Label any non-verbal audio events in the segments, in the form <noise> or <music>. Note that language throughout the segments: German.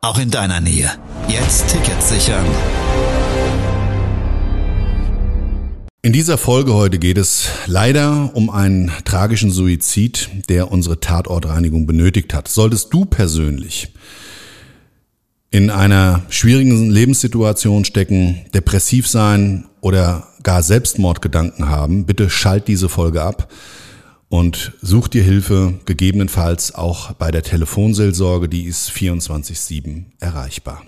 auch in deiner Nähe. Jetzt Tickets sichern. In dieser Folge heute geht es leider um einen tragischen Suizid, der unsere Tatortreinigung benötigt hat. Solltest du persönlich in einer schwierigen Lebenssituation stecken, depressiv sein oder gar Selbstmordgedanken haben, bitte schalt diese Folge ab und such dir Hilfe, gegebenenfalls auch bei der Telefonseelsorge, die ist 24-7 erreichbar.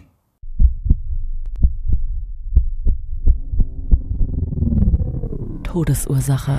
Todesursache.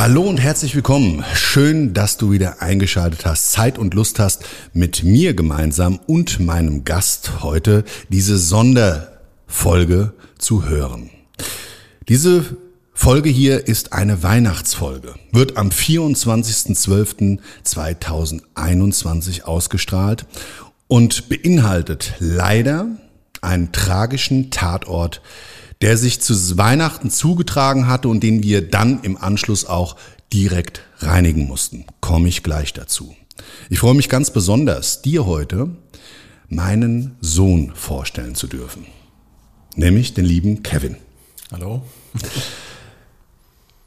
Hallo und herzlich willkommen. Schön, dass du wieder eingeschaltet hast, Zeit und Lust hast, mit mir gemeinsam und meinem Gast heute diese Sonderfolge zu hören. Diese Folge hier ist eine Weihnachtsfolge, wird am 24.12.2021 ausgestrahlt und beinhaltet leider einen tragischen Tatort, der sich zu Weihnachten zugetragen hatte und den wir dann im Anschluss auch direkt reinigen mussten. Komme ich gleich dazu. Ich freue mich ganz besonders, dir heute meinen Sohn vorstellen zu dürfen. Nämlich den lieben Kevin. Hallo.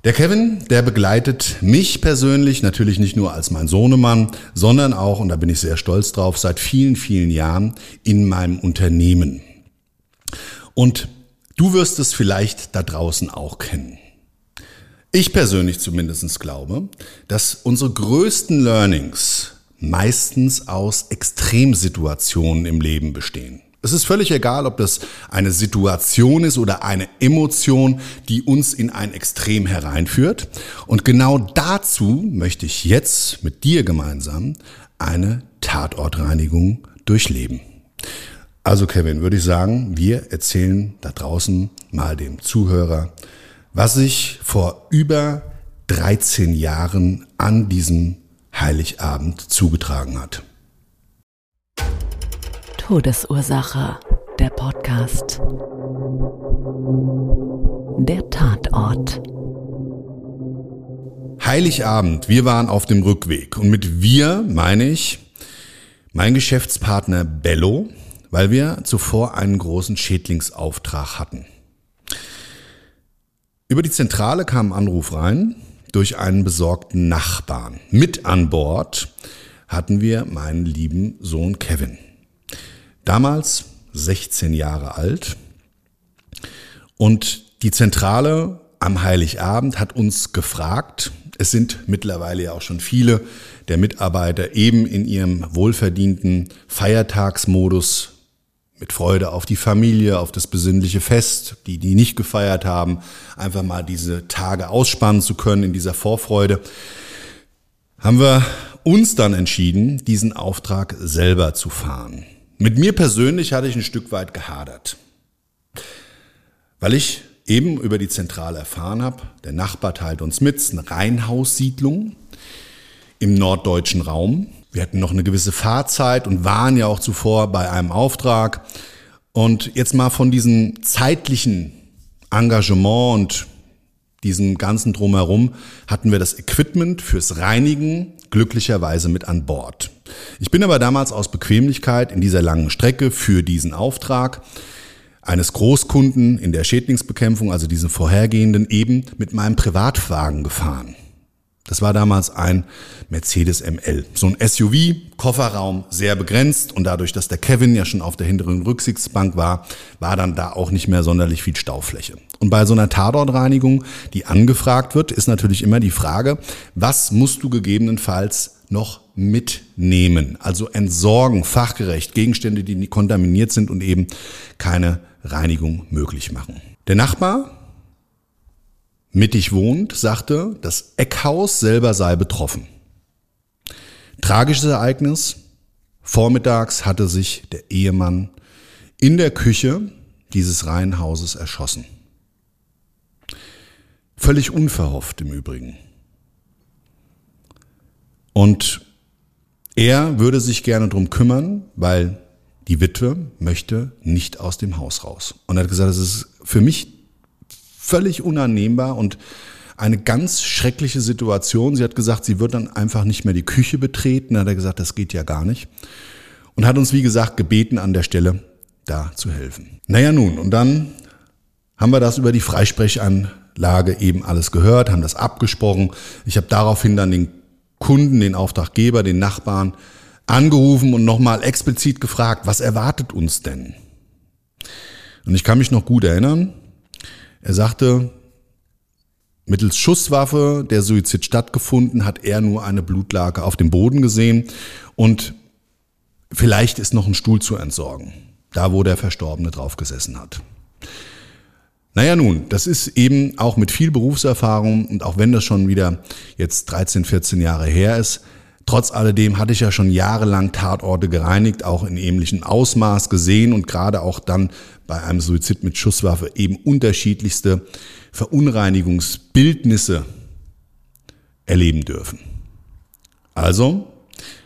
Der Kevin, der begleitet mich persönlich natürlich nicht nur als mein Sohnemann, sondern auch, und da bin ich sehr stolz drauf, seit vielen, vielen Jahren in meinem Unternehmen. Und Du wirst es vielleicht da draußen auch kennen. Ich persönlich zumindest glaube, dass unsere größten Learnings meistens aus Extremsituationen im Leben bestehen. Es ist völlig egal, ob das eine Situation ist oder eine Emotion, die uns in ein Extrem hereinführt. Und genau dazu möchte ich jetzt mit dir gemeinsam eine Tatortreinigung durchleben. Also Kevin, würde ich sagen, wir erzählen da draußen mal dem Zuhörer, was sich vor über 13 Jahren an diesem Heiligabend zugetragen hat. Todesursache, der Podcast. Der Tatort. Heiligabend, wir waren auf dem Rückweg und mit wir meine ich mein Geschäftspartner Bello, weil wir zuvor einen großen Schädlingsauftrag hatten. Über die Zentrale kam ein Anruf rein durch einen besorgten Nachbarn. Mit an Bord hatten wir meinen lieben Sohn Kevin. Damals 16 Jahre alt. Und die Zentrale am Heiligabend hat uns gefragt, es sind mittlerweile ja auch schon viele der Mitarbeiter eben in ihrem wohlverdienten Feiertagsmodus mit Freude auf die Familie, auf das besinnliche Fest, die, die nicht gefeiert haben, einfach mal diese Tage ausspannen zu können in dieser Vorfreude, haben wir uns dann entschieden, diesen Auftrag selber zu fahren. Mit mir persönlich hatte ich ein Stück weit gehadert, weil ich eben über die Zentrale erfahren habe, der Nachbar teilt uns mit, es ist eine Reihenhaussiedlung im norddeutschen Raum. Wir hatten noch eine gewisse Fahrzeit und waren ja auch zuvor bei einem Auftrag. Und jetzt mal von diesem zeitlichen Engagement und diesem ganzen Drumherum hatten wir das Equipment fürs Reinigen glücklicherweise mit an Bord. Ich bin aber damals aus Bequemlichkeit in dieser langen Strecke für diesen Auftrag eines Großkunden in der Schädlingsbekämpfung, also diesen vorhergehenden, eben mit meinem Privatwagen gefahren. Das war damals ein Mercedes ML. So ein SUV, Kofferraum sehr begrenzt und dadurch, dass der Kevin ja schon auf der hinteren Rücksichtsbank war, war dann da auch nicht mehr sonderlich viel Staufläche. Und bei so einer Tatortreinigung, die angefragt wird, ist natürlich immer die Frage, was musst du gegebenenfalls noch mitnehmen? Also entsorgen, fachgerecht, Gegenstände, die kontaminiert sind und eben keine Reinigung möglich machen. Der Nachbar mittig wohnt, sagte, das Eckhaus selber sei betroffen. Tragisches Ereignis. Vormittags hatte sich der Ehemann in der Küche dieses Reihenhauses erschossen. Völlig unverhofft im Übrigen. Und er würde sich gerne drum kümmern, weil die Witwe möchte nicht aus dem Haus raus. Und er hat gesagt, es ist für mich völlig unannehmbar und eine ganz schreckliche Situation. Sie hat gesagt, sie wird dann einfach nicht mehr die Küche betreten. Da hat er gesagt, das geht ja gar nicht. Und hat uns, wie gesagt, gebeten, an der Stelle da zu helfen. Naja nun, und dann haben wir das über die Freisprechanlage eben alles gehört, haben das abgesprochen. Ich habe daraufhin dann den Kunden, den Auftraggeber, den Nachbarn angerufen und nochmal explizit gefragt, was erwartet uns denn? Und ich kann mich noch gut erinnern, er sagte, mittels Schusswaffe der Suizid stattgefunden, hat er nur eine Blutlake auf dem Boden gesehen und vielleicht ist noch ein Stuhl zu entsorgen, da wo der Verstorbene drauf gesessen hat. Naja nun, das ist eben auch mit viel Berufserfahrung und auch wenn das schon wieder jetzt 13, 14 Jahre her ist, Trotz alledem hatte ich ja schon jahrelang Tatorte gereinigt, auch in ähnlichem Ausmaß gesehen und gerade auch dann bei einem Suizid mit Schusswaffe eben unterschiedlichste Verunreinigungsbildnisse erleben dürfen. Also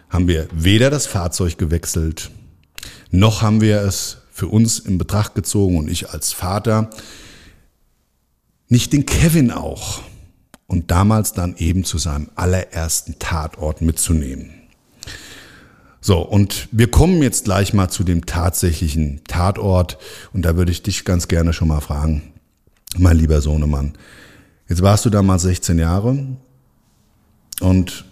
haben wir weder das Fahrzeug gewechselt, noch haben wir es für uns in Betracht gezogen und ich als Vater nicht den Kevin auch und damals dann eben zu seinem allerersten Tatort mitzunehmen. So, und wir kommen jetzt gleich mal zu dem tatsächlichen Tatort und da würde ich dich ganz gerne schon mal fragen, mein lieber Sohnemann. Jetzt warst du damals 16 Jahre und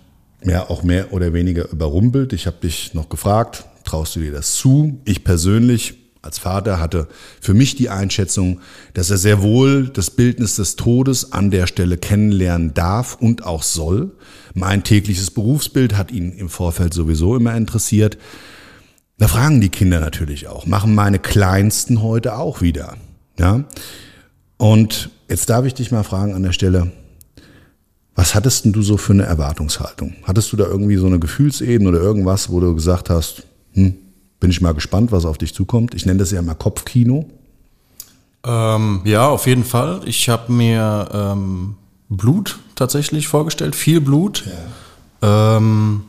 ja, auch mehr oder weniger überrumpelt. Ich habe dich noch gefragt, traust du dir das zu? Ich persönlich als Vater hatte für mich die Einschätzung, dass er sehr wohl das Bildnis des Todes an der Stelle kennenlernen darf und auch soll. Mein tägliches Berufsbild hat ihn im Vorfeld sowieso immer interessiert. Da fragen die Kinder natürlich auch, machen meine Kleinsten heute auch wieder. Ja? Und jetzt darf ich dich mal fragen an der Stelle, was hattest denn du so für eine Erwartungshaltung? Hattest du da irgendwie so eine Gefühlsebene oder irgendwas, wo du gesagt hast, hm, bin ich mal gespannt, was auf dich zukommt. Ich nenne das ja mal Kopfkino. Ähm, ja, auf jeden Fall. Ich habe mir ähm, Blut tatsächlich vorgestellt, viel Blut. Ja. Ähm,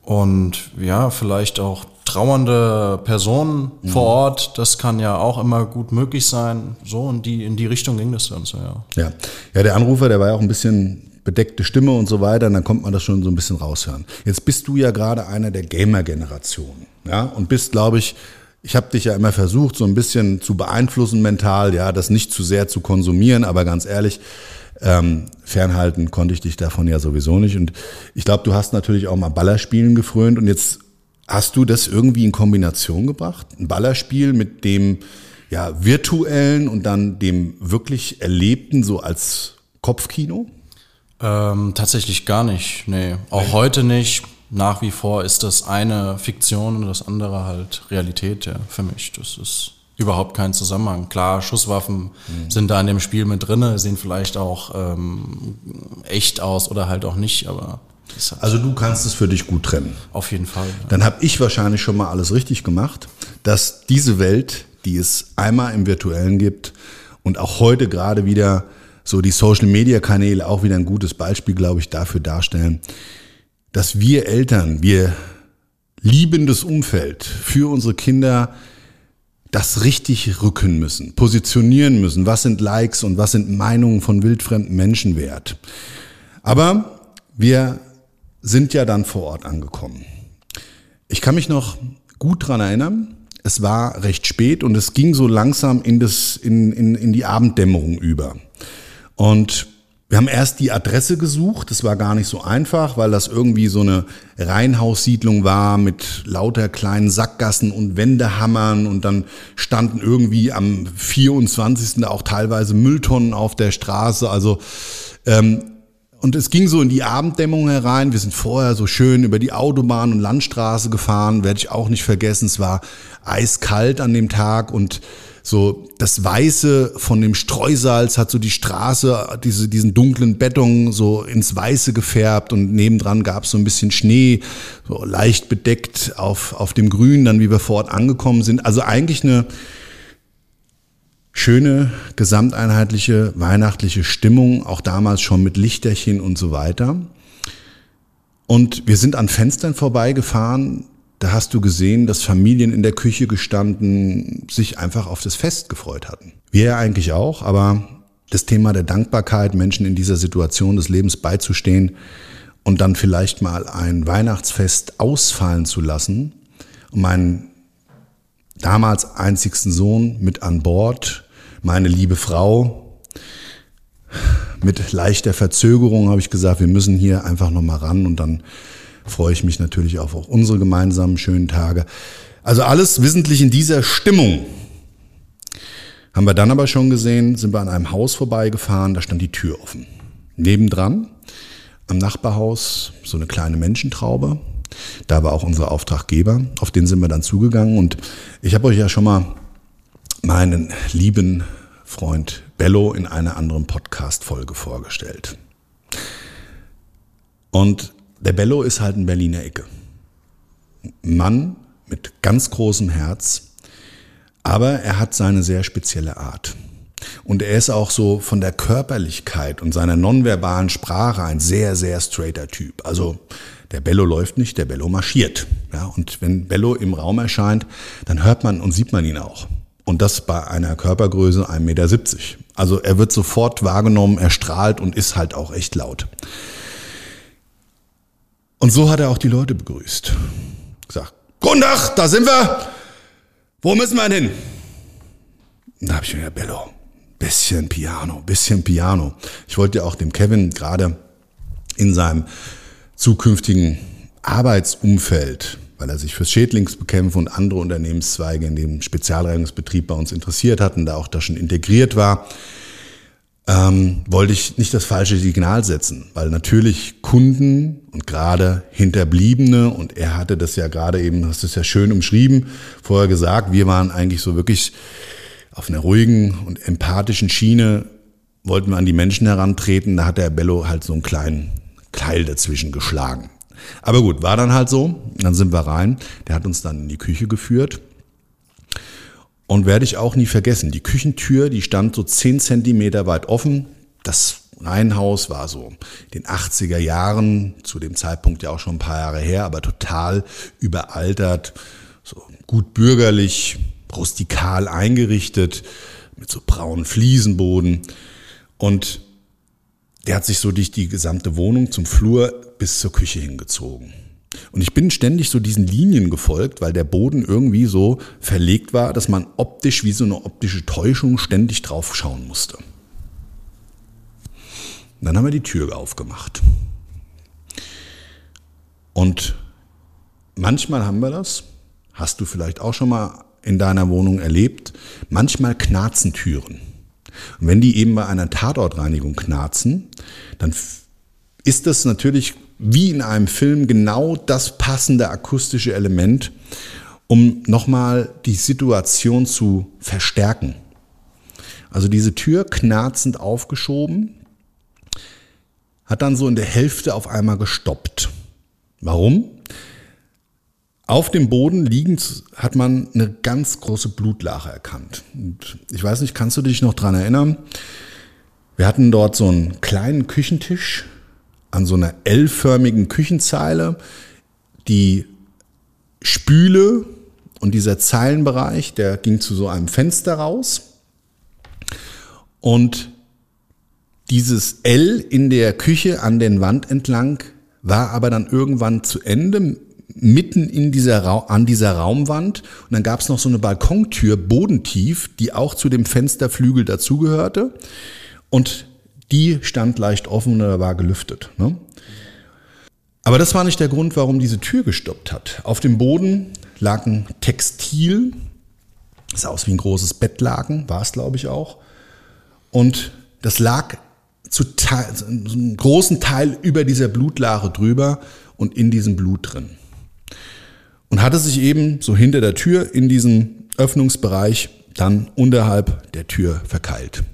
und ja, vielleicht auch trauernde Personen mhm. vor Ort, das kann ja auch immer gut möglich sein. So in die, in die Richtung ging das dann so, ja. Ja. Ja, der Anrufer, der war ja auch ein bisschen bedeckte Stimme und so weiter, dann kommt man das schon so ein bisschen raushören. Jetzt bist du ja gerade einer der Gamer-Generation, ja, und bist, glaube ich, ich habe dich ja immer versucht, so ein bisschen zu beeinflussen mental, ja, das nicht zu sehr zu konsumieren, aber ganz ehrlich, ähm, fernhalten konnte ich dich davon ja sowieso nicht. Und ich glaube, du hast natürlich auch mal Ballerspielen gefrönt und jetzt hast du das irgendwie in Kombination gebracht? Ein Ballerspiel mit dem ja, virtuellen und dann dem wirklich Erlebten so als Kopfkino? Ähm, tatsächlich gar nicht, nee. Auch nee. heute nicht. Nach wie vor ist das eine Fiktion und das andere halt Realität, ja, für mich. Das ist überhaupt kein Zusammenhang. Klar, Schusswaffen mhm. sind da in dem Spiel mit drinne, sehen vielleicht auch ähm, echt aus oder halt auch nicht, aber halt also du kannst es für dich gut trennen. Auf jeden Fall. Ja. Dann habe ich wahrscheinlich schon mal alles richtig gemacht, dass diese Welt, die es einmal im Virtuellen gibt und auch heute gerade wieder so die Social-Media-Kanäle auch wieder ein gutes Beispiel, glaube ich, dafür darstellen, dass wir Eltern, wir liebendes Umfeld für unsere Kinder das richtig rücken müssen, positionieren müssen. Was sind Likes und was sind Meinungen von wildfremden Menschen wert? Aber wir sind ja dann vor Ort angekommen. Ich kann mich noch gut dran erinnern. Es war recht spät und es ging so langsam in, das, in, in, in die Abenddämmerung über. Und wir haben erst die Adresse gesucht, das war gar nicht so einfach, weil das irgendwie so eine Reihenhaussiedlung war mit lauter kleinen Sackgassen und Wendehammern und dann standen irgendwie am 24. auch teilweise Mülltonnen auf der Straße. Also ähm, und es ging so in die Abenddämmung herein. Wir sind vorher so schön über die Autobahn und Landstraße gefahren, werde ich auch nicht vergessen. Es war eiskalt an dem Tag und so das Weiße von dem Streusalz hat so die Straße, diese, diesen dunklen Beton so ins Weiße gefärbt und nebendran gab es so ein bisschen Schnee, so leicht bedeckt auf, auf dem Grün, dann wie wir vor Ort angekommen sind. Also eigentlich eine schöne, gesamteinheitliche, weihnachtliche Stimmung, auch damals schon mit Lichterchen und so weiter. Und wir sind an Fenstern vorbeigefahren, da hast du gesehen, dass Familien in der Küche gestanden, sich einfach auf das Fest gefreut hatten. Wir ja eigentlich auch, aber das Thema der Dankbarkeit, Menschen in dieser Situation des Lebens beizustehen und dann vielleicht mal ein Weihnachtsfest ausfallen zu lassen und meinen damals einzigsten Sohn mit an Bord, meine liebe Frau, mit leichter Verzögerung habe ich gesagt, wir müssen hier einfach nochmal ran und dann freue ich mich natürlich auf auch unsere gemeinsamen schönen Tage. Also alles wissentlich in dieser Stimmung. Haben wir dann aber schon gesehen, sind wir an einem Haus vorbeigefahren, da stand die Tür offen. Nebendran, am Nachbarhaus, so eine kleine Menschentraube. Da war auch unser Auftraggeber, auf den sind wir dann zugegangen. Und ich habe euch ja schon mal meinen lieben Freund Bello in einer anderen Podcast-Folge vorgestellt. Und der Bello ist halt ein Berliner Ecke. Mann mit ganz großem Herz, aber er hat seine sehr spezielle Art. Und er ist auch so von der Körperlichkeit und seiner nonverbalen Sprache ein sehr, sehr straighter Typ. Also der Bello läuft nicht, der Bello marschiert. Ja, und wenn Bello im Raum erscheint, dann hört man und sieht man ihn auch. Und das bei einer Körpergröße 1,70 Meter. Also er wird sofort wahrgenommen, er strahlt und ist halt auch echt laut. Und so hat er auch die Leute begrüßt. Gesagt, Tag, da sind wir. Wo müssen wir hin? Da habe ich mir gedacht, Bello, bisschen Piano, bisschen Piano. Ich wollte ja auch dem Kevin gerade in seinem zukünftigen Arbeitsumfeld, weil er sich fürs Schädlingsbekämpfen und andere Unternehmenszweige in dem Spezialreinigungsbetrieb bei uns interessiert hat und da auch da schon integriert war, ähm, wollte ich nicht das falsche Signal setzen, weil natürlich Kunden und gerade Hinterbliebene, und er hatte das ja gerade eben, hast es ja schön umschrieben, vorher gesagt, wir waren eigentlich so wirklich auf einer ruhigen und empathischen Schiene, wollten wir an die Menschen herantreten, da hat der Bello halt so einen kleinen Keil dazwischen geschlagen. Aber gut, war dann halt so, dann sind wir rein, der hat uns dann in die Küche geführt und werde ich auch nie vergessen. Die Küchentür, die stand so zehn Zentimeter weit offen. Das Reihenhaus war so in den 80er Jahren, zu dem Zeitpunkt ja auch schon ein paar Jahre her, aber total überaltert, so gut bürgerlich, rustikal eingerichtet, mit so braunen Fliesenboden. Und der hat sich so durch die gesamte Wohnung zum Flur bis zur Küche hingezogen. Und ich bin ständig so diesen Linien gefolgt, weil der Boden irgendwie so verlegt war, dass man optisch wie so eine optische Täuschung ständig drauf schauen musste. dann haben wir die Tür aufgemacht. Und manchmal haben wir das, hast du vielleicht auch schon mal in deiner Wohnung erlebt, manchmal knarzen Türen. Und wenn die eben bei einer Tatortreinigung knarzen, dann ist das natürlich wie in einem Film genau das passende akustische Element, um nochmal die Situation zu verstärken. Also diese Tür knarzend aufgeschoben, hat dann so in der Hälfte auf einmal gestoppt. Warum? Auf dem Boden liegend hat man eine ganz große Blutlache erkannt. Und ich weiß nicht, kannst du dich noch dran erinnern? Wir hatten dort so einen kleinen Küchentisch an so einer L-förmigen Küchenzeile die Spüle und dieser Zeilenbereich, der ging zu so einem Fenster raus. Und dieses L in der Küche an den Wand entlang war aber dann irgendwann zu Ende, mitten in dieser an dieser Raumwand. Und dann gab es noch so eine Balkontür, bodentief, die auch zu dem Fensterflügel dazugehörte. Und die stand leicht offen oder war gelüftet. Ne? Aber das war nicht der Grund, warum diese Tür gestoppt hat. Auf dem Boden lag ein Textil, sah aus wie ein großes Bettlaken, war es glaube ich auch. Und das lag zu, zu einem großen Teil über dieser Blutlache drüber und in diesem Blut drin. Und hatte sich eben so hinter der Tür in diesem Öffnungsbereich dann unterhalb der Tür verkeilt.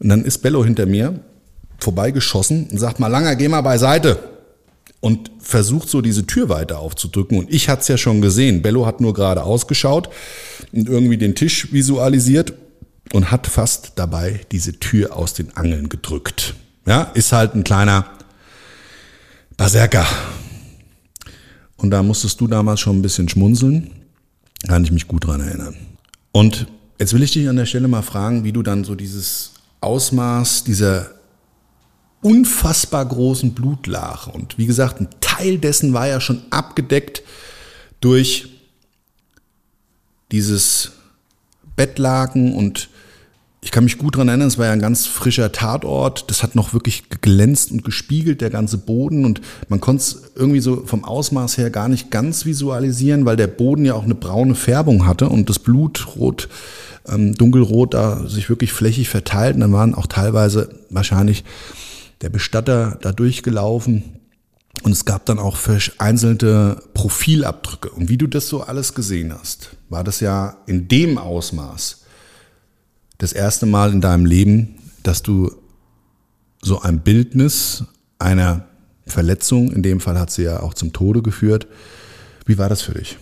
Und dann ist Bello hinter mir vorbeigeschossen und sagt mal, Langer, geh mal beiseite. Und versucht so diese Tür weiter aufzudrücken. Und ich hatte es ja schon gesehen. Bello hat nur gerade ausgeschaut und irgendwie den Tisch visualisiert und hat fast dabei diese Tür aus den Angeln gedrückt. Ja, ist halt ein kleiner Berserker. Und da musstest du damals schon ein bisschen schmunzeln. Kann ich mich gut dran erinnern. Und jetzt will ich dich an der Stelle mal fragen, wie du dann so dieses Ausmaß dieser unfassbar großen Blutlache. Und wie gesagt, ein Teil dessen war ja schon abgedeckt durch dieses Bettlaken und ich kann mich gut dran erinnern, es war ja ein ganz frischer Tatort. Das hat noch wirklich geglänzt und gespiegelt, der ganze Boden. Und man konnte es irgendwie so vom Ausmaß her gar nicht ganz visualisieren, weil der Boden ja auch eine braune Färbung hatte und das Blut rot, ähm, dunkelrot da sich wirklich flächig verteilt. Und dann waren auch teilweise wahrscheinlich der Bestatter da durchgelaufen. Und es gab dann auch vereinzelte Profilabdrücke. Und wie du das so alles gesehen hast, war das ja in dem Ausmaß das erste Mal in deinem Leben, dass du so ein Bildnis einer Verletzung, in dem Fall hat sie ja auch zum Tode geführt. Wie war das für dich?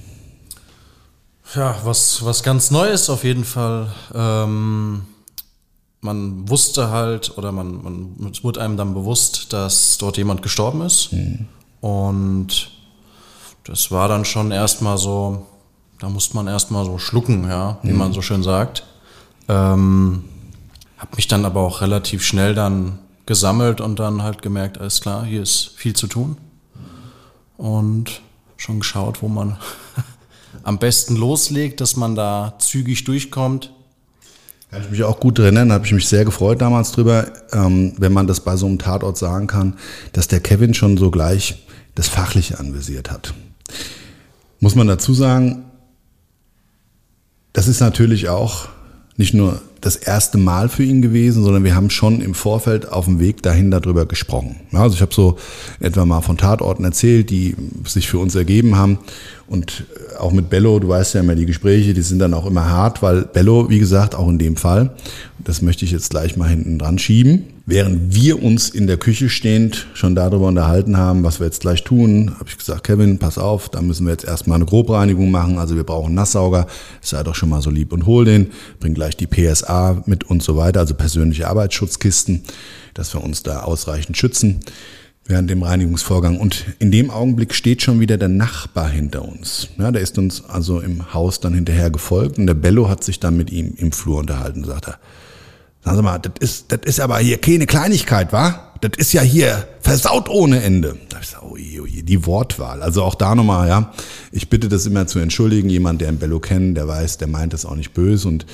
Ja, was, was ganz Neues auf jeden Fall. Ähm, man wusste halt, oder man, man, es wurde einem dann bewusst, dass dort jemand gestorben ist. Mhm. Und das war dann schon erstmal so, da musste man erstmal so schlucken, ja, wie mhm. man so schön sagt. Ähm, habe mich dann aber auch relativ schnell dann gesammelt und dann halt gemerkt, alles klar, hier ist viel zu tun. Und schon geschaut, wo man <laughs> am besten loslegt, dass man da zügig durchkommt. Kann ich mich auch gut erinnern, habe ich mich sehr gefreut damals drüber, ähm, wenn man das bei so einem Tatort sagen kann, dass der Kevin schon so gleich das Fachliche anvisiert hat. Muss man dazu sagen, das ist natürlich auch nicht nur das erste Mal für ihn gewesen, sondern wir haben schon im Vorfeld auf dem Weg dahin darüber gesprochen. Also ich habe so etwa mal von Tatorten erzählt, die sich für uns ergeben haben. Und auch mit Bello, du weißt ja immer, die Gespräche, die sind dann auch immer hart, weil Bello, wie gesagt, auch in dem Fall, das möchte ich jetzt gleich mal hinten dran schieben, während wir uns in der Küche stehend schon darüber unterhalten haben, was wir jetzt gleich tun, habe ich gesagt, Kevin, pass auf, da müssen wir jetzt erstmal eine Grobreinigung machen, also wir brauchen Nasssauger, sei doch schon mal so lieb und hol den, bring gleich die PSA mit und so weiter, also persönliche Arbeitsschutzkisten, dass wir uns da ausreichend schützen während dem Reinigungsvorgang. Und in dem Augenblick steht schon wieder der Nachbar hinter uns. Ja, der ist uns also im Haus dann hinterher gefolgt und der Bello hat sich dann mit ihm im Flur unterhalten, sagt er. Sagen Sie mal, das ist, das ist aber hier keine Kleinigkeit, wa? Das ist ja hier versaut ohne Ende. Da ich gesagt, oh je, oh je, die Wortwahl. Also auch da nochmal, ja. Ich bitte das immer zu entschuldigen. Jemand, der einen Bello kennt, der weiß, der meint das auch nicht böse. Und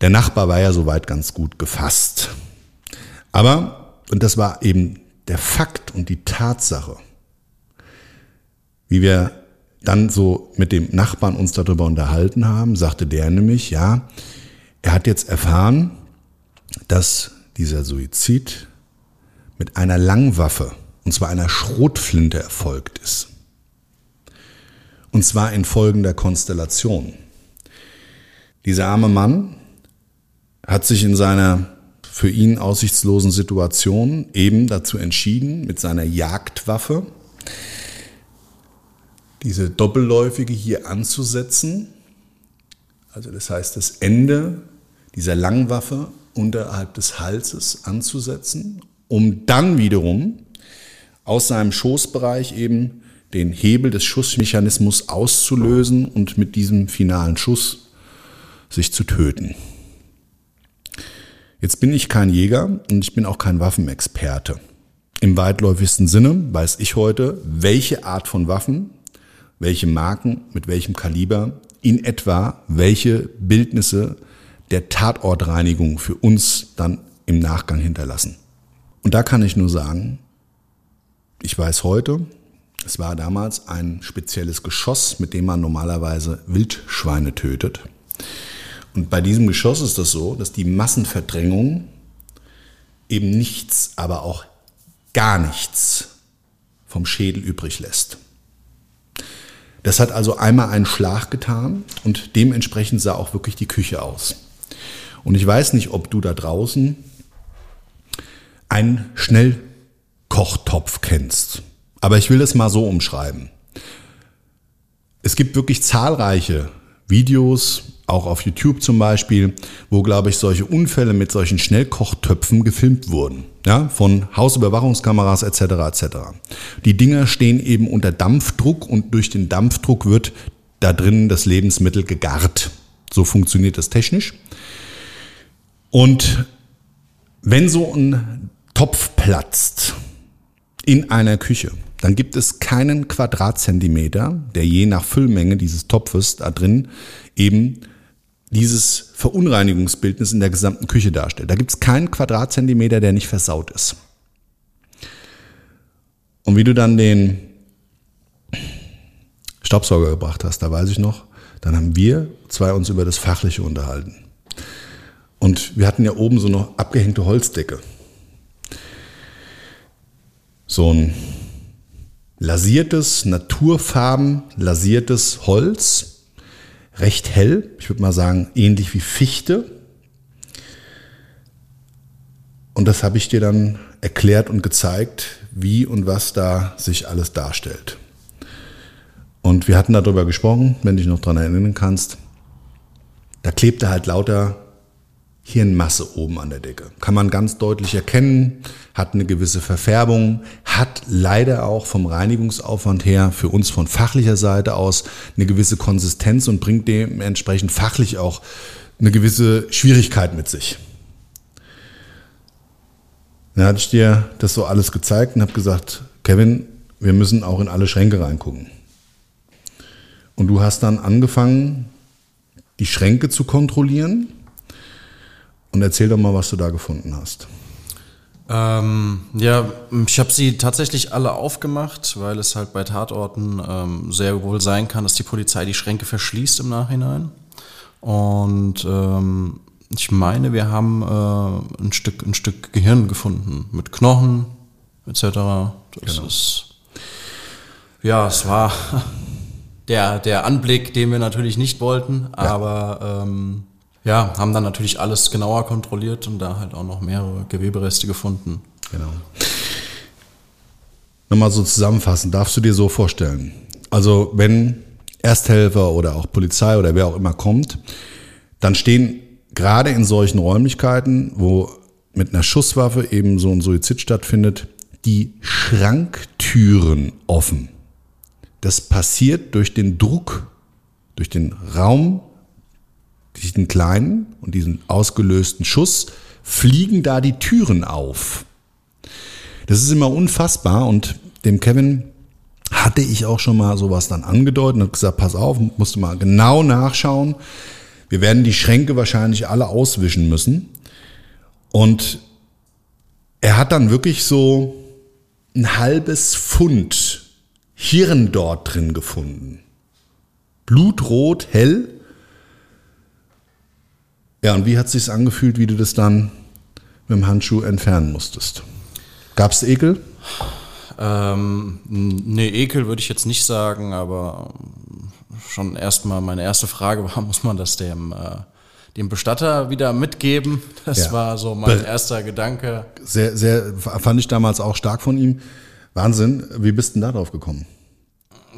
der Nachbar war ja soweit ganz gut gefasst. Aber, und das war eben der Fakt und die Tatsache, wie wir dann so mit dem Nachbarn uns darüber unterhalten haben, sagte der nämlich, ja, er hat jetzt erfahren, dass dieser Suizid mit einer Langwaffe, und zwar einer Schrotflinte erfolgt ist. Und zwar in folgender Konstellation. Dieser arme Mann hat sich in seiner für ihn aussichtslosen Situation eben dazu entschieden, mit seiner Jagdwaffe diese doppelläufige hier anzusetzen. Also das heißt, das Ende dieser Langwaffe unterhalb des Halses anzusetzen, um dann wiederum aus seinem Schoßbereich eben den Hebel des Schussmechanismus auszulösen und mit diesem finalen Schuss sich zu töten. Jetzt bin ich kein Jäger und ich bin auch kein Waffenexperte. Im weitläufigsten Sinne weiß ich heute, welche Art von Waffen, welche Marken, mit welchem Kaliber, in etwa welche Bildnisse der Tatortreinigung für uns dann im Nachgang hinterlassen. Und da kann ich nur sagen, ich weiß heute, es war damals ein spezielles Geschoss, mit dem man normalerweise Wildschweine tötet. Und bei diesem Geschoss ist das so, dass die Massenverdrängung eben nichts, aber auch gar nichts vom Schädel übrig lässt. Das hat also einmal einen Schlag getan und dementsprechend sah auch wirklich die Küche aus. Und ich weiß nicht, ob du da draußen einen Schnellkochtopf kennst. Aber ich will es mal so umschreiben. Es gibt wirklich zahlreiche Videos, auch auf YouTube zum Beispiel, wo, glaube ich, solche Unfälle mit solchen Schnellkochtöpfen gefilmt wurden. Ja, von Hausüberwachungskameras etc. etc. Die Dinger stehen eben unter Dampfdruck und durch den Dampfdruck wird da drinnen das Lebensmittel gegart. So funktioniert das technisch. Und wenn so ein Topf platzt in einer Küche, dann gibt es keinen Quadratzentimeter, der je nach Füllmenge dieses Topfes da drin eben dieses Verunreinigungsbildnis in der gesamten Küche darstellt. Da gibt es keinen Quadratzentimeter, der nicht versaut ist. Und wie du dann den Staubsauger gebracht hast, da weiß ich noch, dann haben wir zwei uns über das Fachliche unterhalten. Und wir hatten ja oben so eine abgehängte Holzdecke. So ein lasiertes, naturfarben lasiertes Holz, recht hell, ich würde mal sagen ähnlich wie Fichte. Und das habe ich dir dann erklärt und gezeigt, wie und was da sich alles darstellt. Und wir hatten darüber gesprochen, wenn du dich noch daran erinnern kannst. Da klebte halt lauter Hirnmasse oben an der Decke. Kann man ganz deutlich erkennen, hat eine gewisse Verfärbung, hat leider auch vom Reinigungsaufwand her für uns von fachlicher Seite aus eine gewisse Konsistenz und bringt dementsprechend fachlich auch eine gewisse Schwierigkeit mit sich. Dann hatte ich dir das so alles gezeigt und habe gesagt, Kevin, wir müssen auch in alle Schränke reingucken. Und du hast dann angefangen, die Schränke zu kontrollieren und erzähl doch mal, was du da gefunden hast. Ähm, ja, ich habe sie tatsächlich alle aufgemacht, weil es halt bei Tatorten ähm, sehr wohl sein kann, dass die Polizei die Schränke verschließt im Nachhinein. Und ähm, ich meine, wir haben äh, ein, Stück, ein Stück Gehirn gefunden mit Knochen etc. Das genau. ist ja, es war <laughs> der, der Anblick, den wir natürlich nicht wollten, ja. aber ähm, ja, haben dann natürlich alles genauer kontrolliert und da halt auch noch mehrere Gewebereste gefunden. Genau. Nochmal so zusammenfassen, darfst du dir so vorstellen. Also wenn Ersthelfer oder auch Polizei oder wer auch immer kommt, dann stehen gerade in solchen Räumlichkeiten, wo mit einer Schusswaffe eben so ein Suizid stattfindet, die Schranktüren offen. Das passiert durch den Druck, durch den Raum, diesen kleinen und diesen ausgelösten Schuss, fliegen da die Türen auf. Das ist immer unfassbar und dem Kevin hatte ich auch schon mal sowas dann angedeutet und gesagt, pass auf, musst du mal genau nachschauen. Wir werden die Schränke wahrscheinlich alle auswischen müssen. Und er hat dann wirklich so ein halbes Pfund Hirn dort drin gefunden. Blutrot, hell. Ja, und wie hat es sich angefühlt, wie du das dann mit dem Handschuh entfernen musstest? Gab es Ekel? Ähm, nee, Ekel würde ich jetzt nicht sagen, aber schon erstmal meine erste Frage war, <laughs> muss man das dem, äh, dem Bestatter wieder mitgeben? Das ja. war so mein Be erster Gedanke. Sehr, sehr, fand ich damals auch stark von ihm. Wahnsinn, wie bist du denn da drauf gekommen?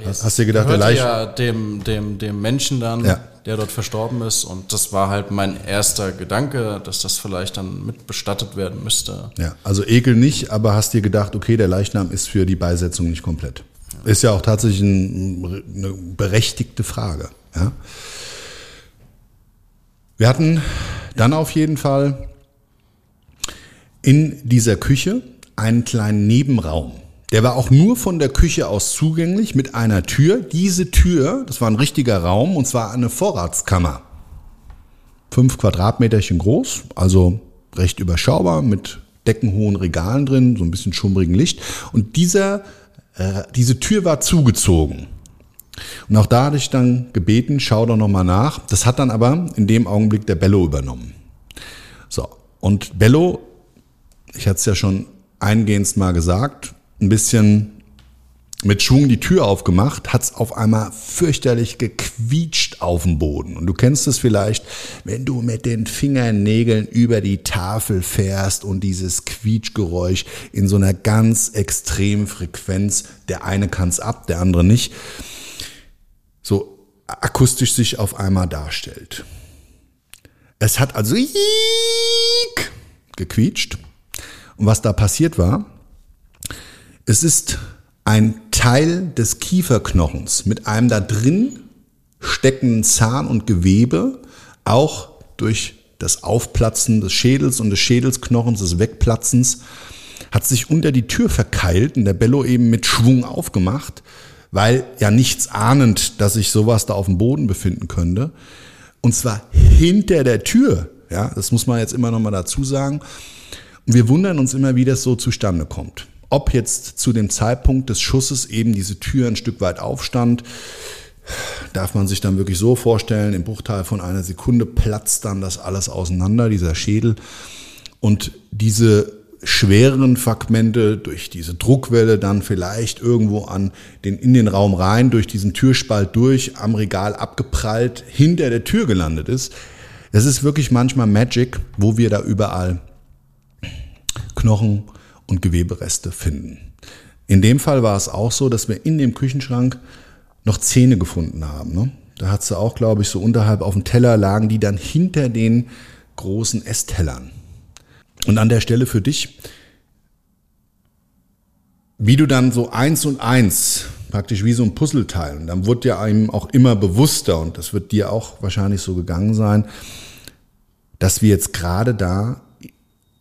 Hast du dir gedacht, der Leiche? ja dem, dem, dem Menschen dann, ja. Der dort verstorben ist. Und das war halt mein erster Gedanke, dass das vielleicht dann mit bestattet werden müsste. Ja, also Ekel nicht, aber hast dir gedacht, okay, der Leichnam ist für die Beisetzung nicht komplett. Ist ja auch tatsächlich ein, eine berechtigte Frage. Ja. Wir hatten dann auf jeden Fall in dieser Küche einen kleinen Nebenraum. Der war auch nur von der Küche aus zugänglich mit einer Tür. Diese Tür, das war ein richtiger Raum und zwar eine Vorratskammer. Fünf Quadratmeterchen groß, also recht überschaubar mit deckenhohen Regalen drin, so ein bisschen schummrigen Licht. Und dieser, äh, diese Tür war zugezogen. Und auch da hatte ich dann gebeten, schau doch nochmal nach. Das hat dann aber in dem Augenblick der Bello übernommen. So, und Bello, ich hatte es ja schon eingehend mal gesagt, ein bisschen mit Schwung die Tür aufgemacht, hat's auf einmal fürchterlich gequietscht auf dem Boden. Und du kennst es vielleicht, wenn du mit den Fingernägeln über die Tafel fährst und dieses Quietschgeräusch in so einer ganz extremen Frequenz, der eine kann's ab, der andere nicht, so akustisch sich auf einmal darstellt. Es hat also gequietscht. Und was da passiert war, es ist ein Teil des Kieferknochens mit einem da drin steckenden Zahn und Gewebe, auch durch das Aufplatzen des Schädels und des Schädelsknochens, des Wegplatzens, hat sich unter die Tür verkeilt und der Bello eben mit Schwung aufgemacht, weil ja nichts ahnend, dass sich sowas da auf dem Boden befinden könnte. Und zwar hinter der Tür. Ja, das muss man jetzt immer noch mal dazu sagen. Und wir wundern uns immer, wie das so zustande kommt. Ob jetzt zu dem Zeitpunkt des Schusses eben diese Tür ein Stück weit aufstand, darf man sich dann wirklich so vorstellen, im Bruchteil von einer Sekunde platzt dann das alles auseinander, dieser Schädel. Und diese schwereren Fragmente durch diese Druckwelle dann vielleicht irgendwo an den, in den Raum rein, durch diesen Türspalt durch, am Regal abgeprallt, hinter der Tür gelandet ist. Das ist wirklich manchmal Magic, wo wir da überall Knochen, und Gewebereste finden. In dem Fall war es auch so, dass wir in dem Küchenschrank noch Zähne gefunden haben. Ne? Da hat sie auch, glaube ich, so unterhalb auf dem Teller lagen, die dann hinter den großen Esstellern. Und an der Stelle für dich, wie du dann so eins und eins, praktisch wie so ein Puzzleteil, und dann wird ja einem auch immer bewusster, und das wird dir auch wahrscheinlich so gegangen sein, dass wir jetzt gerade da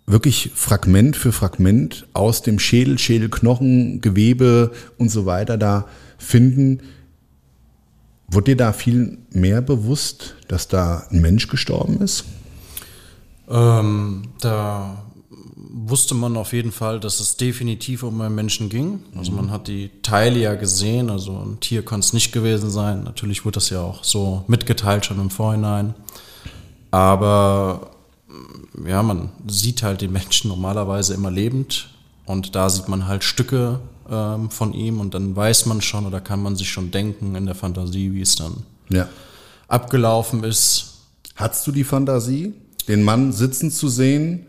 wirklich Fragment für Fragment aus dem Schädel, Schädelknochen, Gewebe und so weiter da finden. Wurde dir da viel mehr bewusst, dass da ein Mensch gestorben ist? Ähm, da wusste man auf jeden Fall, dass es definitiv um einen Menschen ging. Also man hat die Teile ja gesehen, also ein Tier konnte es nicht gewesen sein. Natürlich wurde das ja auch so mitgeteilt schon im Vorhinein. Aber ja, man sieht halt den Menschen normalerweise immer lebend und da sieht man halt Stücke ähm, von ihm und dann weiß man schon oder kann man sich schon denken in der Fantasie, wie es dann ja. abgelaufen ist. Hattest du die Fantasie, den Mann sitzen zu sehen,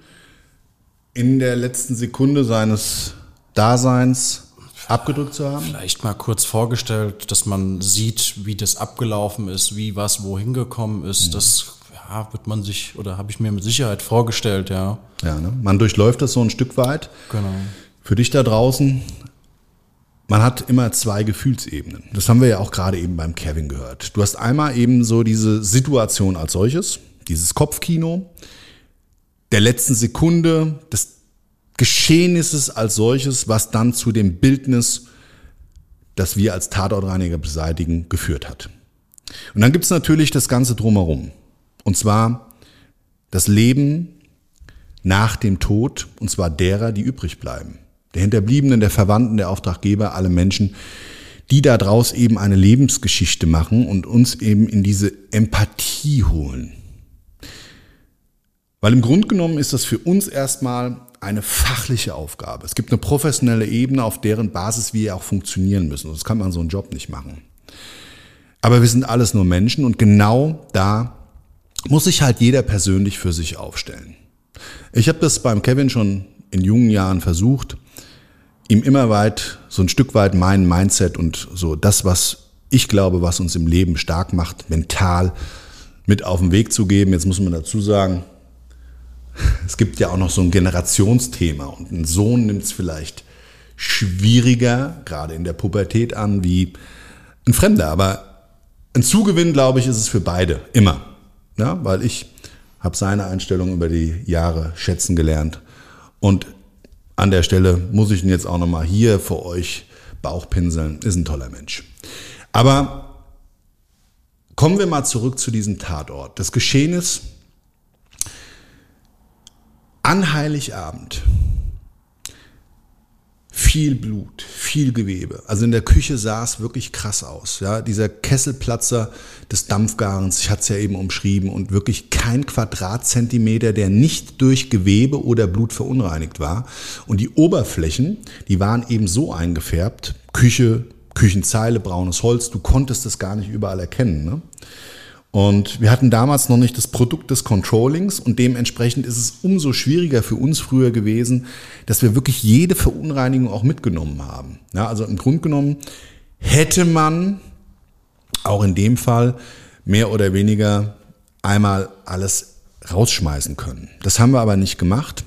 in der letzten Sekunde seines Daseins abgedrückt zu haben? Vielleicht mal kurz vorgestellt, dass man sieht, wie das abgelaufen ist, wie was wohin gekommen ist. Mhm. Das ja, wird man sich oder habe ich mir mit Sicherheit vorgestellt, ja. Ja, ne? man durchläuft das so ein Stück weit. Genau. Für dich da draußen, man hat immer zwei Gefühlsebenen. Das haben wir ja auch gerade eben beim Kevin gehört. Du hast einmal eben so diese Situation als solches, dieses Kopfkino, der letzten Sekunde des Geschehnisses als solches, was dann zu dem Bildnis, das wir als Tatortreiniger beseitigen, geführt hat. Und dann gibt es natürlich das Ganze drumherum. Und zwar das Leben nach dem Tod, und zwar derer, die übrig bleiben. Der Hinterbliebenen, der Verwandten, der Auftraggeber, alle Menschen, die daraus eben eine Lebensgeschichte machen und uns eben in diese Empathie holen. Weil im Grunde genommen ist das für uns erstmal eine fachliche Aufgabe. Es gibt eine professionelle Ebene, auf deren Basis wir auch funktionieren müssen. Das kann man so einen Job nicht machen. Aber wir sind alles nur Menschen und genau da muss sich halt jeder persönlich für sich aufstellen. Ich habe das beim Kevin schon in jungen Jahren versucht, ihm immer weit, so ein Stück weit mein Mindset und so das, was ich glaube, was uns im Leben stark macht, mental mit auf den Weg zu geben. Jetzt muss man dazu sagen, <laughs> es gibt ja auch noch so ein Generationsthema und ein Sohn nimmt es vielleicht schwieriger, gerade in der Pubertät an, wie ein Fremder. Aber ein Zugewinn, glaube ich, ist es für beide, immer. Ja, weil ich habe seine Einstellung über die Jahre schätzen gelernt. Und an der Stelle muss ich ihn jetzt auch nochmal hier vor euch Bauchpinseln. Ist ein toller Mensch. Aber kommen wir mal zurück zu diesem Tatort. Das Geschehen ist, An Heiligabend viel Blut, viel Gewebe. Also in der Küche sah es wirklich krass aus. Ja, dieser Kesselplatzer des Dampfgarens, ich hatte es ja eben umschrieben, und wirklich kein Quadratzentimeter, der nicht durch Gewebe oder Blut verunreinigt war. Und die Oberflächen, die waren eben so eingefärbt, Küche, Küchenzeile, braunes Holz, du konntest das gar nicht überall erkennen. Ne? Und wir hatten damals noch nicht das Produkt des Controllings und dementsprechend ist es umso schwieriger für uns früher gewesen, dass wir wirklich jede Verunreinigung auch mitgenommen haben. Ja, also im Grunde genommen hätte man auch in dem Fall mehr oder weniger einmal alles rausschmeißen können. Das haben wir aber nicht gemacht.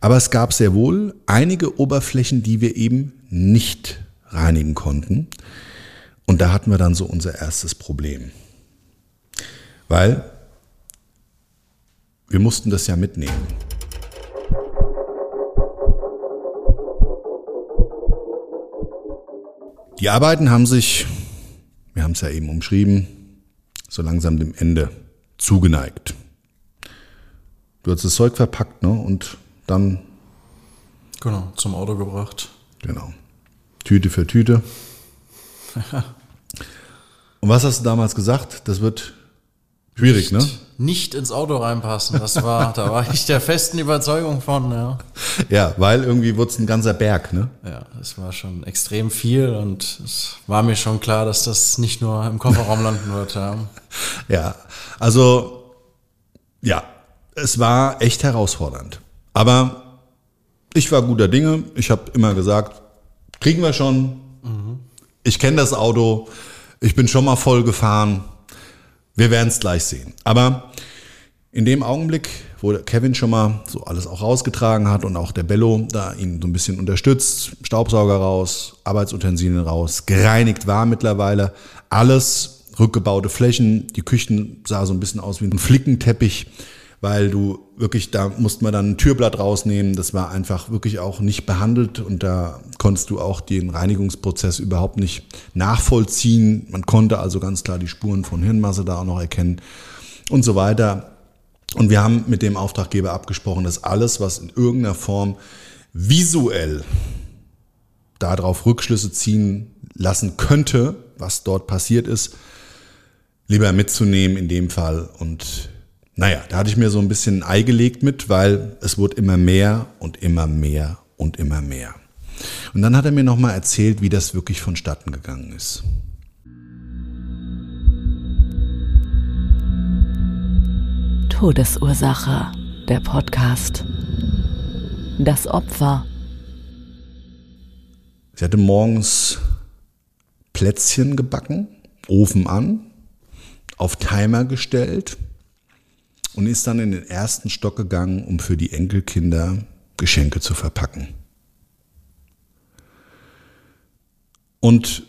Aber es gab sehr wohl einige Oberflächen, die wir eben nicht reinigen konnten. Und da hatten wir dann so unser erstes Problem. Weil wir mussten das ja mitnehmen. Die Arbeiten haben sich, wir haben es ja eben umschrieben, so langsam dem Ende zugeneigt. Du hast das Zeug verpackt, ne? Und dann. Genau, zum Auto gebracht. Genau. Tüte für Tüte. <laughs> Und was hast du damals gesagt? Das wird Schwierig, nicht, ne? Nicht ins Auto reinpassen. Das war, da war ich der festen Überzeugung von, ja. Ja, weil irgendwie wurde es ein ganzer Berg, ne? Ja, es war schon extrem viel und es war mir schon klar, dass das nicht nur im Kofferraum landen wird, ja. <laughs> Ja, also, ja, es war echt herausfordernd. Aber ich war guter Dinge. Ich habe immer gesagt, kriegen wir schon. Mhm. Ich kenne das Auto. Ich bin schon mal voll gefahren wir werden es gleich sehen. Aber in dem Augenblick, wo Kevin schon mal so alles auch rausgetragen hat und auch der Bello da ihn so ein bisschen unterstützt, Staubsauger raus, Arbeitsutensilien raus, gereinigt war mittlerweile, alles, rückgebaute Flächen, die Küchen sah so ein bisschen aus wie ein Flickenteppich weil du wirklich, da musste man dann ein Türblatt rausnehmen. Das war einfach wirklich auch nicht behandelt und da konntest du auch den Reinigungsprozess überhaupt nicht nachvollziehen. Man konnte also ganz klar die Spuren von Hirnmasse da auch noch erkennen und so weiter. Und wir haben mit dem Auftraggeber abgesprochen, dass alles, was in irgendeiner Form visuell darauf Rückschlüsse ziehen lassen könnte, was dort passiert ist, lieber mitzunehmen in dem Fall und naja, da hatte ich mir so ein bisschen ein Ei gelegt mit, weil es wurde immer mehr und immer mehr und immer mehr. Und dann hat er mir nochmal erzählt, wie das wirklich vonstatten gegangen ist. Todesursache, der Podcast. Das Opfer. Sie hatte morgens Plätzchen gebacken, Ofen an, auf Timer gestellt und ist dann in den ersten Stock gegangen, um für die Enkelkinder Geschenke zu verpacken. Und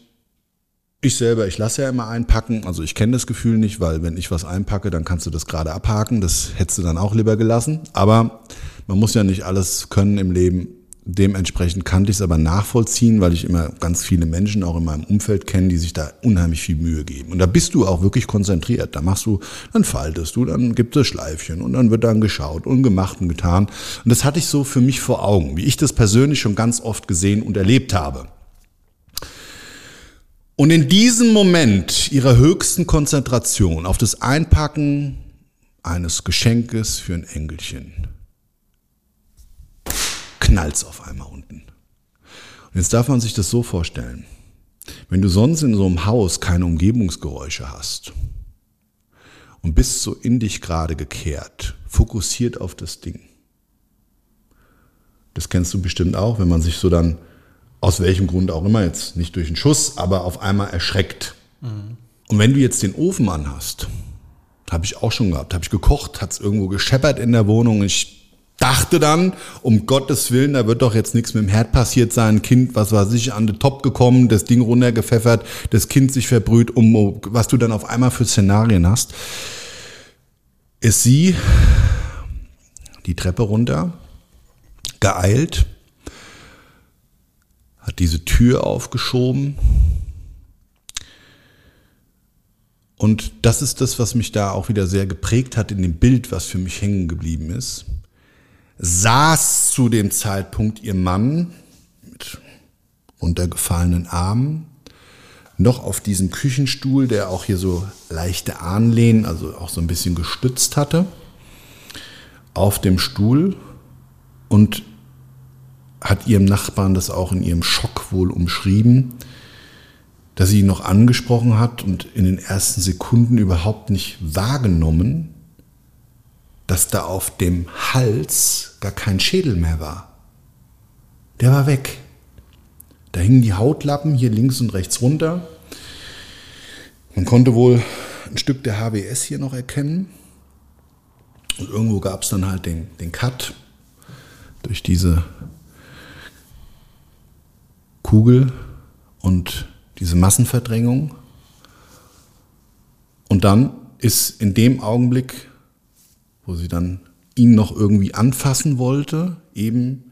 ich selber, ich lasse ja immer einpacken, also ich kenne das Gefühl nicht, weil wenn ich was einpacke, dann kannst du das gerade abhaken, das hättest du dann auch lieber gelassen. Aber man muss ja nicht alles können im Leben. Dementsprechend kannte ich es aber nachvollziehen, weil ich immer ganz viele Menschen auch in meinem Umfeld kenne, die sich da unheimlich viel Mühe geben. Und da bist du auch wirklich konzentriert. Da machst du, dann faltest du, dann gibt es Schleifchen und dann wird dann geschaut und gemacht und getan. Und das hatte ich so für mich vor Augen, wie ich das persönlich schon ganz oft gesehen und erlebt habe. Und in diesem Moment ihrer höchsten Konzentration auf das Einpacken eines Geschenkes für ein Engelchen knallt's auf einmal unten. Und jetzt darf man sich das so vorstellen. Wenn du sonst in so einem Haus keine Umgebungsgeräusche hast und bist so in dich gerade gekehrt, fokussiert auf das Ding. Das kennst du bestimmt auch, wenn man sich so dann, aus welchem Grund auch immer jetzt, nicht durch einen Schuss, aber auf einmal erschreckt. Mhm. Und wenn du jetzt den Ofen anhast, habe ich auch schon gehabt, habe ich gekocht, hat es irgendwo gescheppert in der Wohnung, ich dachte dann, um Gottes Willen, da wird doch jetzt nichts mit dem Herd passiert sein. Kind, was war sich an den Top gekommen, das Ding runtergepfeffert, das Kind sich verbrüht, um was du dann auf einmal für Szenarien hast. Ist sie die Treppe runter, geeilt, hat diese Tür aufgeschoben. Und das ist das, was mich da auch wieder sehr geprägt hat in dem Bild, was für mich hängen geblieben ist saß zu dem Zeitpunkt ihr Mann mit runtergefallenen Armen noch auf diesem Küchenstuhl, der auch hier so leichte Anlehnen, also auch so ein bisschen gestützt hatte, auf dem Stuhl und hat ihrem Nachbarn das auch in ihrem Schock wohl umschrieben, dass sie ihn noch angesprochen hat und in den ersten Sekunden überhaupt nicht wahrgenommen, dass da auf dem Hals gar kein Schädel mehr war. Der war weg. Da hingen die Hautlappen hier links und rechts runter. Man konnte wohl ein Stück der HWS hier noch erkennen. Und irgendwo gab es dann halt den, den Cut durch diese Kugel und diese Massenverdrängung. Und dann ist in dem Augenblick, wo sie dann ihn noch irgendwie anfassen wollte, eben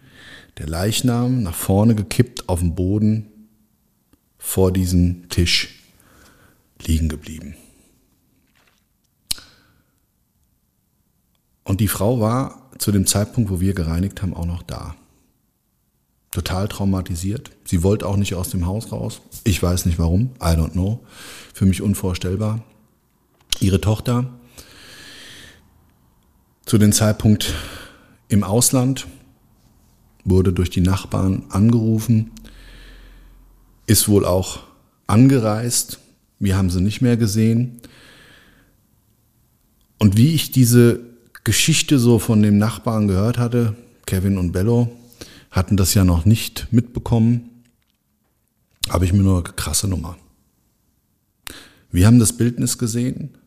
der Leichnam nach vorne gekippt auf dem Boden vor diesem Tisch liegen geblieben. Und die Frau war zu dem Zeitpunkt, wo wir gereinigt haben, auch noch da. Total traumatisiert. Sie wollte auch nicht aus dem Haus raus. Ich weiß nicht warum. I don't know. Für mich unvorstellbar. Ihre Tochter zu dem Zeitpunkt im Ausland, wurde durch die Nachbarn angerufen, ist wohl auch angereist. Wir haben sie nicht mehr gesehen. Und wie ich diese Geschichte so von dem Nachbarn gehört hatte, Kevin und Bello hatten das ja noch nicht mitbekommen, habe ich mir nur eine krasse Nummer. Wir haben das Bildnis gesehen,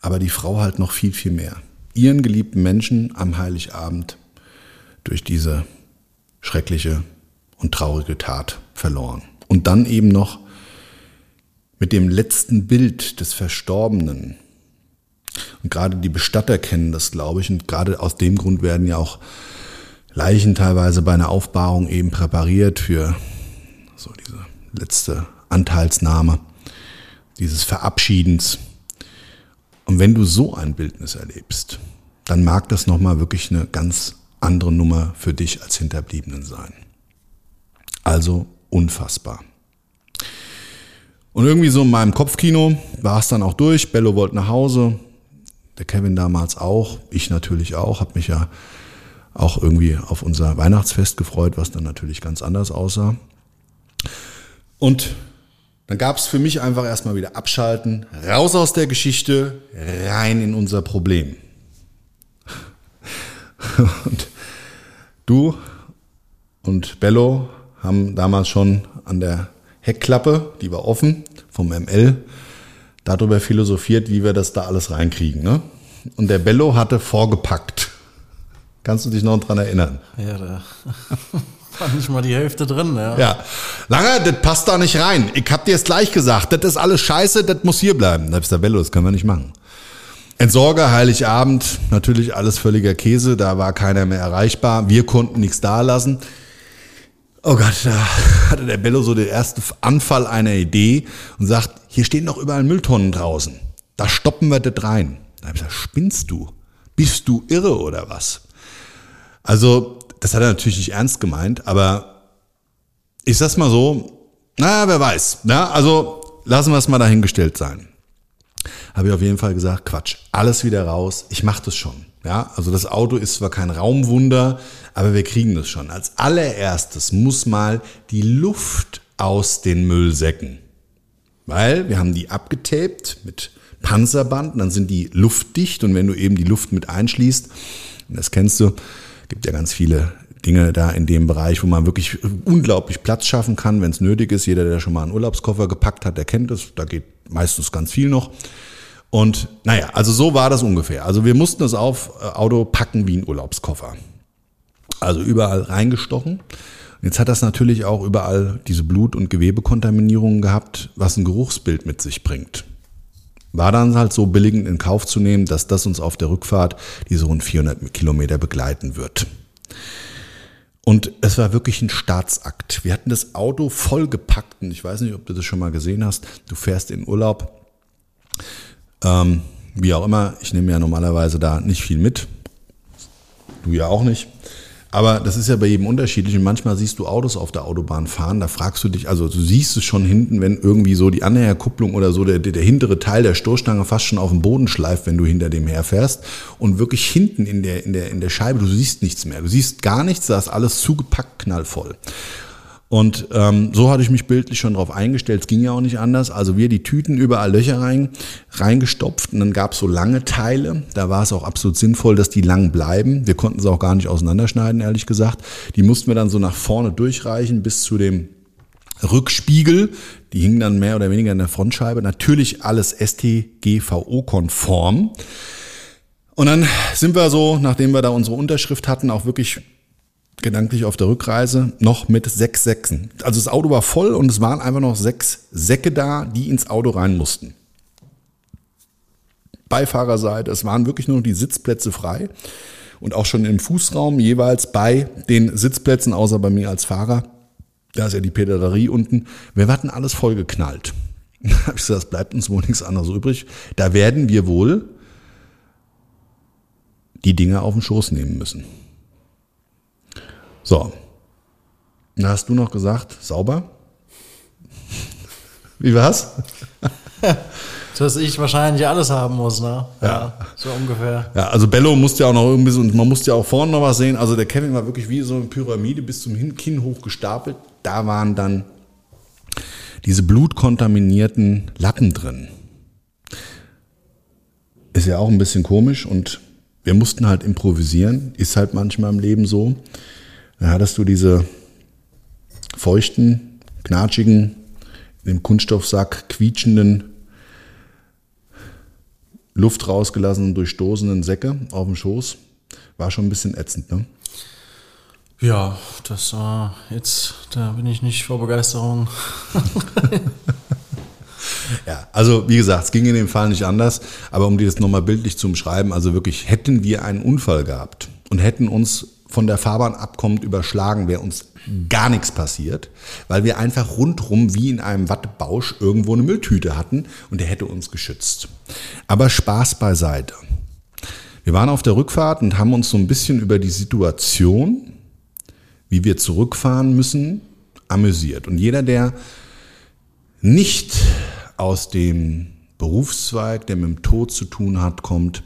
aber die Frau halt noch viel, viel mehr. Ihren geliebten Menschen am Heiligabend durch diese schreckliche und traurige Tat verloren. Und dann eben noch mit dem letzten Bild des Verstorbenen. Und gerade die Bestatter kennen das, glaube ich, und gerade aus dem Grund werden ja auch Leichen teilweise bei einer Aufbahrung eben präpariert für so diese letzte Anteilsnahme, dieses Verabschiedens. Und wenn du so ein Bildnis erlebst, dann mag das nochmal wirklich eine ganz andere Nummer für dich als Hinterbliebenen sein. Also unfassbar. Und irgendwie so in meinem Kopfkino war es dann auch durch. Bello wollte nach Hause, der Kevin damals auch, ich natürlich auch, habe mich ja auch irgendwie auf unser Weihnachtsfest gefreut, was dann natürlich ganz anders aussah. Und dann gab es für mich einfach erstmal wieder abschalten, raus aus der Geschichte, rein in unser Problem. <laughs> Und du und Bello haben damals schon an der Heckklappe, die war offen, vom ML, darüber philosophiert, wie wir das da alles reinkriegen. Ne? Und der Bello hatte vorgepackt. Kannst du dich noch dran erinnern? Ja, da <laughs> war nicht mal die Hälfte drin. Ja, ja. Lange, das passt da nicht rein. Ich hab dir jetzt gleich gesagt, das ist alles scheiße, das muss hier bleiben. Da ich gesagt, Bello, das können wir nicht machen. Entsorger, Heiligabend, natürlich alles völliger Käse, da war keiner mehr erreichbar. Wir konnten nichts da lassen. Oh Gott, da hatte der Bello so den ersten Anfall einer Idee und sagt, hier stehen doch überall Mülltonnen draußen. Da stoppen wir das rein. Da habe ich gesagt, spinnst du? Bist du irre oder was? Also, das hat er natürlich nicht ernst gemeint, aber ich sag's mal so, na, wer weiß. Na, also lassen wir es mal dahingestellt sein habe ich auf jeden Fall gesagt, Quatsch, alles wieder raus, ich mache das schon. Ja, also das Auto ist zwar kein Raumwunder, aber wir kriegen das schon. Als allererstes muss mal die Luft aus den Müllsäcken. Weil wir haben die abgetaped mit Panzerband, dann sind die luftdicht und wenn du eben die Luft mit einschließt, das kennst du, gibt ja ganz viele Dinge da in dem Bereich, wo man wirklich unglaublich Platz schaffen kann, wenn es nötig ist. Jeder, der schon mal einen Urlaubskoffer gepackt hat, der kennt es. Da geht meistens ganz viel noch. Und naja, also so war das ungefähr. Also wir mussten das auf äh, Auto packen wie ein Urlaubskoffer. Also überall reingestochen. Jetzt hat das natürlich auch überall diese Blut- und Gewebekontaminierungen gehabt, was ein Geruchsbild mit sich bringt. War dann halt so billigend in Kauf zu nehmen, dass das uns auf der Rückfahrt diese rund 400 Kilometer begleiten wird. Und es war wirklich ein Staatsakt. Wir hatten das Auto vollgepackt und ich weiß nicht, ob du das schon mal gesehen hast. Du fährst in Urlaub ähm, wie auch immer, ich nehme ja normalerweise da nicht viel mit. Du ja auch nicht. Aber das ist ja bei jedem unterschiedlich. Und manchmal siehst du Autos auf der Autobahn fahren, da fragst du dich, also du siehst es schon hinten, wenn irgendwie so die Anhängerkupplung oder so der, der, hintere Teil der Stoßstange fast schon auf dem Boden schleift, wenn du hinter dem herfährst. Und wirklich hinten in der, in der, in der Scheibe, du siehst nichts mehr, du siehst gar nichts, da ist alles zugepackt, knallvoll. Und ähm, so hatte ich mich bildlich schon drauf eingestellt. Es ging ja auch nicht anders. Also wir die Tüten überall Löcher rein, reingestopft und dann gab es so lange Teile. Da war es auch absolut sinnvoll, dass die lang bleiben. Wir konnten sie auch gar nicht auseinanderschneiden, ehrlich gesagt. Die mussten wir dann so nach vorne durchreichen bis zu dem Rückspiegel. Die hingen dann mehr oder weniger in der Frontscheibe. Natürlich alles STGVO-konform. Und dann sind wir so, nachdem wir da unsere Unterschrift hatten, auch wirklich gedanklich auf der Rückreise noch mit sechs Säcken. Also das Auto war voll und es waren einfach noch sechs Säcke da, die ins Auto rein mussten. Beifahrerseite, es waren wirklich nur noch die Sitzplätze frei und auch schon im Fußraum jeweils bei den Sitzplätzen, außer bei mir als Fahrer, da ist ja die Pädagogie unten, wir hatten alles vollgeknallt. <laughs> Da habe ich gesagt, es bleibt uns wohl nichts anderes übrig. Da werden wir wohl die Dinge auf den Schoß nehmen müssen. So. Da hast du noch gesagt, sauber? Wie war's? Dass ich wahrscheinlich alles haben muss, ne? Ja. ja. So ungefähr. Ja, also Bello musste ja auch noch irgendwie so, und man musste ja auch vorne noch was sehen. Also der Kevin war wirklich wie so eine Pyramide bis zum Kinn hoch gestapelt. Da waren dann diese blutkontaminierten Lappen drin. Ist ja auch ein bisschen komisch und wir mussten halt improvisieren. Ist halt manchmal im Leben so. Dann hattest du diese feuchten, knatschigen, im Kunststoffsack quietschenden, Luft rausgelassenen, durchstoßenen Säcke auf dem Schoß. War schon ein bisschen ätzend, ne? Ja, das war jetzt, da bin ich nicht vor Begeisterung. <laughs> ja, also wie gesagt, es ging in dem Fall nicht anders, aber um dir das nochmal bildlich zu umschreiben, also wirklich, hätten wir einen Unfall gehabt und hätten uns von der Fahrbahn abkommt, überschlagen, wäre uns gar nichts passiert, weil wir einfach rundrum wie in einem Wattebausch irgendwo eine Mülltüte hatten und der hätte uns geschützt. Aber Spaß beiseite. Wir waren auf der Rückfahrt und haben uns so ein bisschen über die Situation, wie wir zurückfahren müssen, amüsiert. Und jeder, der nicht aus dem Berufszweig, der mit dem Tod zu tun hat, kommt,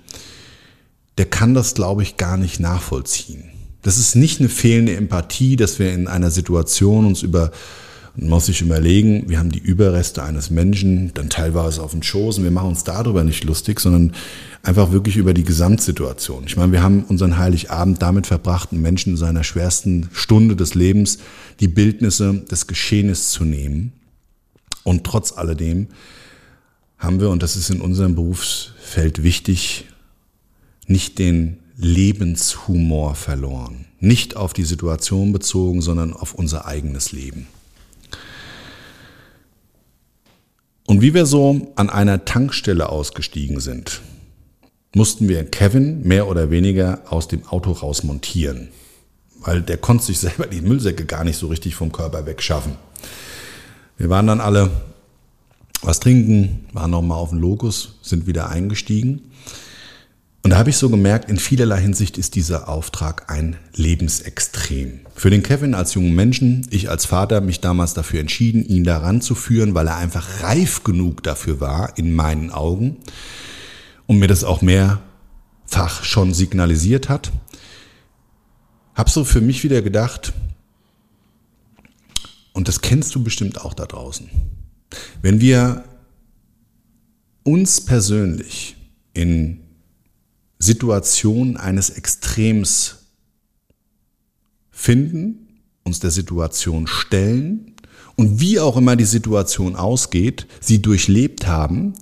der kann das, glaube ich, gar nicht nachvollziehen. Das ist nicht eine fehlende Empathie, dass wir in einer Situation uns über, man muss sich überlegen, wir haben die Überreste eines Menschen, dann teilweise auf den Schoß und wir machen uns darüber nicht lustig, sondern einfach wirklich über die Gesamtsituation. Ich meine, wir haben unseren Heiligabend damit verbracht, einen Menschen in seiner schwersten Stunde des Lebens die Bildnisse des Geschehens zu nehmen. Und trotz alledem haben wir, und das ist in unserem Berufsfeld wichtig, nicht den Lebenshumor verloren. Nicht auf die Situation bezogen, sondern auf unser eigenes Leben. Und wie wir so an einer Tankstelle ausgestiegen sind, mussten wir Kevin mehr oder weniger aus dem Auto raus montieren, weil der konnte sich selber die Müllsäcke gar nicht so richtig vom Körper wegschaffen. Wir waren dann alle was trinken, waren nochmal auf dem Locus, sind wieder eingestiegen und da habe ich so gemerkt, in vielerlei Hinsicht ist dieser Auftrag ein Lebensextrem. Für den Kevin als jungen Menschen, ich als Vater, mich damals dafür entschieden, ihn daran zu führen, weil er einfach reif genug dafür war, in meinen Augen, und mir das auch mehrfach schon signalisiert hat. Hab so für mich wieder gedacht, und das kennst du bestimmt auch da draußen, wenn wir uns persönlich in Situation eines Extrems finden, uns der Situation stellen und wie auch immer die Situation ausgeht, sie durchlebt haben,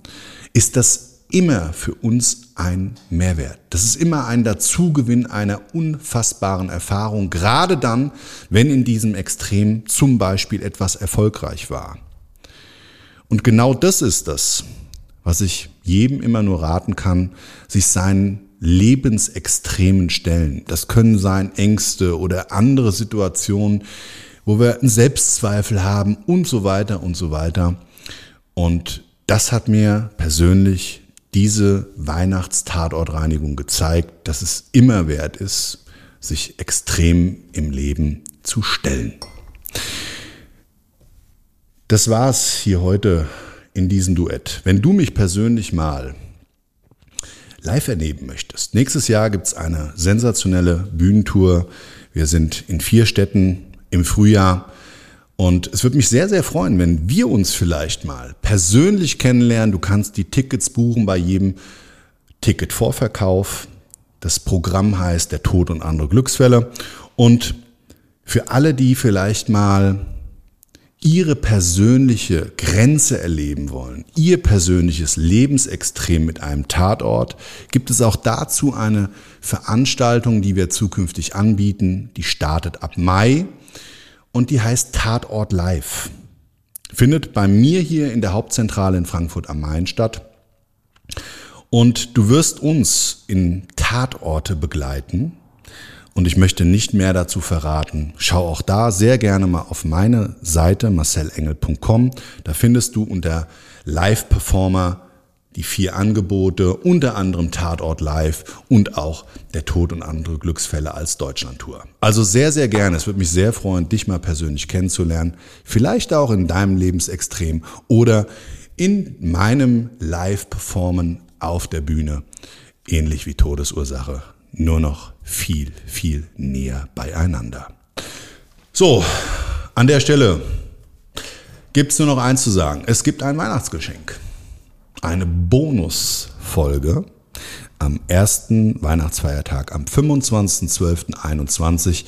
ist das immer für uns ein Mehrwert. Das ist immer ein Dazugewinn einer unfassbaren Erfahrung, gerade dann, wenn in diesem Extrem zum Beispiel etwas erfolgreich war. Und genau das ist das, was ich jedem immer nur raten kann, sich seinen lebensextremen Stellen. Das können sein Ängste oder andere Situationen, wo wir einen Selbstzweifel haben und so weiter und so weiter. Und das hat mir persönlich diese Weihnachtstatortreinigung gezeigt, dass es immer wert ist, sich extrem im Leben zu stellen. Das war's hier heute in diesem Duett. Wenn du mich persönlich mal live erleben möchtest, nächstes Jahr gibt's eine sensationelle Bühnentour. Wir sind in vier Städten im Frühjahr. Und es würde mich sehr, sehr freuen, wenn wir uns vielleicht mal persönlich kennenlernen. Du kannst die Tickets buchen bei jedem Ticketvorverkauf. Das Programm heißt Der Tod und andere Glücksfälle. Und für alle, die vielleicht mal ihre persönliche Grenze erleben wollen, ihr persönliches Lebensextrem mit einem Tatort, gibt es auch dazu eine Veranstaltung, die wir zukünftig anbieten. Die startet ab Mai und die heißt Tatort Live. Findet bei mir hier in der Hauptzentrale in Frankfurt am Main statt. Und du wirst uns in Tatorte begleiten. Und ich möchte nicht mehr dazu verraten. Schau auch da sehr gerne mal auf meine Seite marcelengel.com. Da findest du unter Live Performer die vier Angebote, unter anderem Tatort Live und auch der Tod und andere Glücksfälle als Deutschlandtour. Also sehr, sehr gerne. Es würde mich sehr freuen, dich mal persönlich kennenzulernen. Vielleicht auch in deinem Lebensextrem oder in meinem Live-Performen auf der Bühne. Ähnlich wie Todesursache. Nur noch viel, viel näher beieinander. So, an der Stelle gibt es nur noch eins zu sagen. Es gibt ein Weihnachtsgeschenk eine Bonusfolge am ersten Weihnachtsfeiertag, am 25.12.21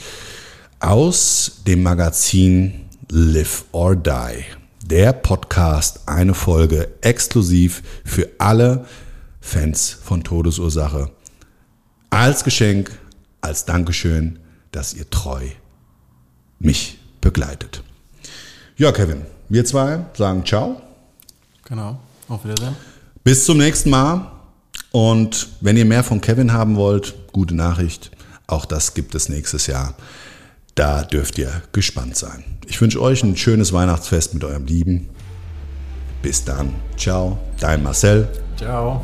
aus dem Magazin Live or Die. Der Podcast, eine Folge exklusiv für alle Fans von Todesursache. Als Geschenk, als Dankeschön, dass ihr treu mich begleitet. Ja, Kevin, wir zwei sagen ciao. Genau. Auf Wiedersehen. Bis zum nächsten Mal. Und wenn ihr mehr von Kevin haben wollt, gute Nachricht. Auch das gibt es nächstes Jahr. Da dürft ihr gespannt sein. Ich wünsche euch ein schönes Weihnachtsfest mit eurem Lieben. Bis dann. Ciao. Dein Marcel. Ciao.